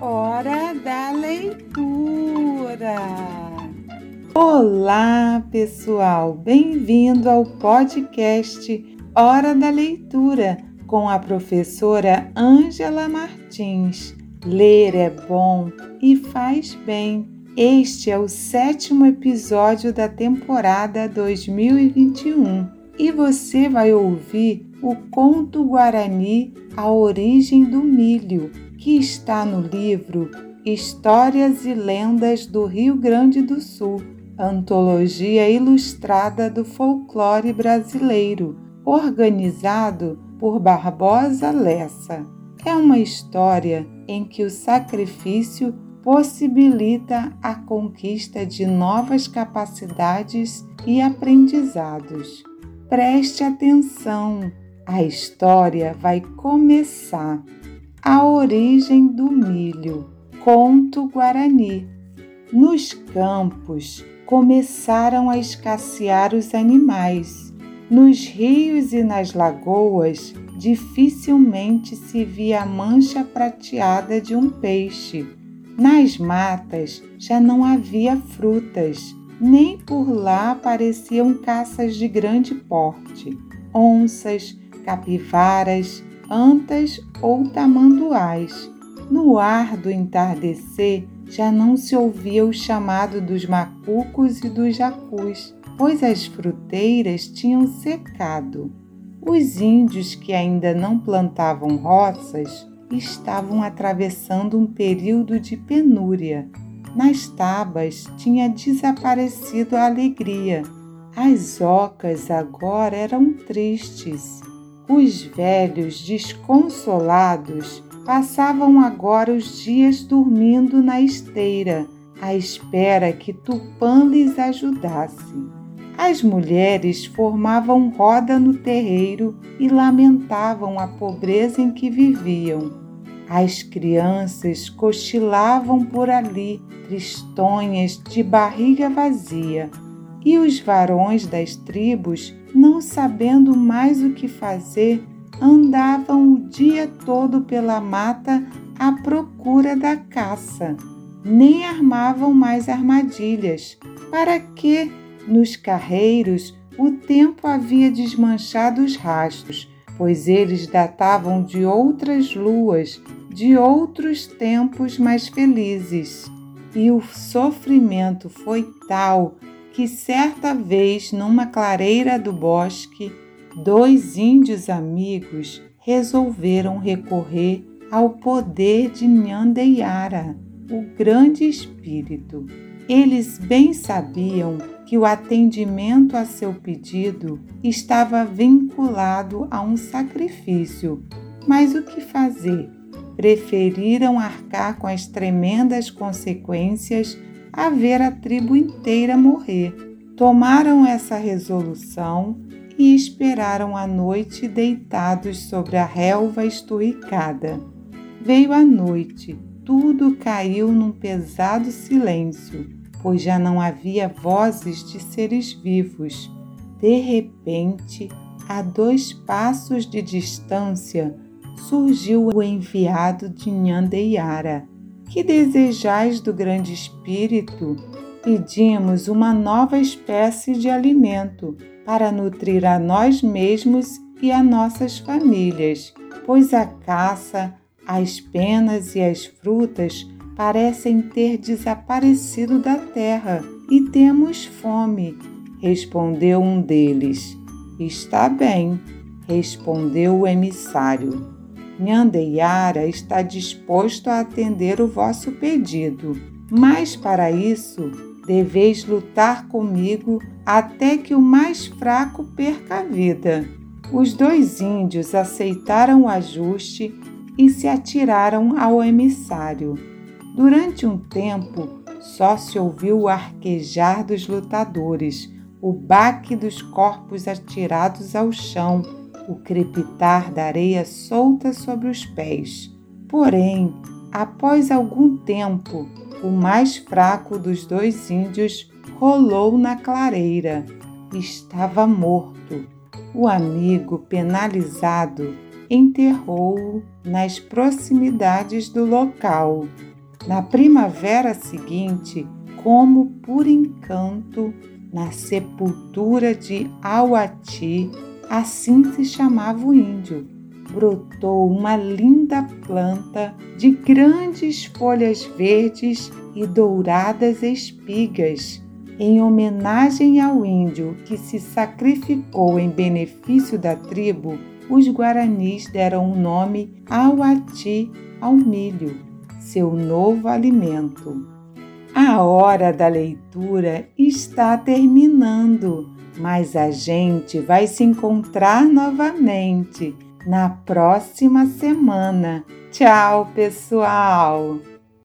Hora da leitura. Olá, pessoal. Bem-vindo ao podcast Hora da Leitura com a professora Ângela Martins. Ler é bom e faz bem. Este é o sétimo episódio da temporada 2021 e você vai ouvir o conto Guarani A Origem do Milho, que está no livro Histórias e Lendas do Rio Grande do Sul, antologia ilustrada do folclore brasileiro, organizado por Barbosa Lessa. É uma história em que o sacrifício possibilita a conquista de novas capacidades e aprendizados. Preste atenção, a história vai começar. A origem do milho. Conto Guarani. Nos campos começaram a escassear os animais. Nos rios e nas lagoas dificilmente se via a mancha prateada de um peixe nas matas já não havia frutas, nem por lá apareciam caças de grande porte, onças, capivaras, antas ou tamanduás. No ar do entardecer já não se ouvia o chamado dos macucos e dos jacus, pois as fruteiras tinham secado. Os índios que ainda não plantavam roças estavam atravessando um período de penúria. Nas tabas tinha desaparecido a alegria. As ocas agora eram tristes. Os velhos, desconsolados, passavam agora os dias dormindo na esteira, à espera que Tupã lhes ajudasse. As mulheres formavam roda no terreiro e lamentavam a pobreza em que viviam. As crianças cochilavam por ali, tristonhas, de barriga vazia, e os varões das tribos, não sabendo mais o que fazer, andavam o dia todo pela mata à procura da caça. Nem armavam mais armadilhas. Para que, nos carreiros, o tempo havia desmanchado os rastros, pois eles datavam de outras luas de outros tempos mais felizes. E o sofrimento foi tal que certa vez, numa clareira do bosque, dois índios amigos resolveram recorrer ao poder de Nhandeiara, o grande espírito. Eles bem sabiam que o atendimento a seu pedido estava vinculado a um sacrifício, mas o que fazer? preferiram arcar com as tremendas consequências a ver a tribo inteira morrer. Tomaram essa resolução e esperaram a noite deitados sobre a relva esturricada. Veio a noite, tudo caiu num pesado silêncio, pois já não havia vozes de seres vivos. De repente, a dois passos de distância, surgiu o enviado de Nhandeiara. Que desejais do grande Espírito? Pedimos uma nova espécie de alimento para nutrir a nós mesmos e a nossas famílias, pois a caça, as penas e as frutas parecem ter desaparecido da terra e temos fome, respondeu um deles. Está bem, respondeu o emissário. Nhandeiara está disposto a atender o vosso pedido, mas para isso deveis lutar comigo até que o mais fraco perca a vida. Os dois índios aceitaram o ajuste e se atiraram ao emissário. Durante um tempo, só se ouviu o arquejar dos lutadores, o baque dos corpos atirados ao chão o crepitar da areia solta sobre os pés. Porém, após algum tempo, o mais fraco dos dois índios rolou na clareira. Estava morto. O amigo, penalizado, enterrou-o nas proximidades do local. Na primavera seguinte, como por encanto, na sepultura de Auati, assim se chamava o índio, brotou uma linda planta de grandes folhas verdes e douradas espigas. Em homenagem ao índio que se sacrificou em benefício da tribo, os guaranis deram o nome Auati ao milho, seu novo alimento. A hora da leitura está terminando, mas a gente vai se encontrar novamente na próxima semana. Tchau, pessoal!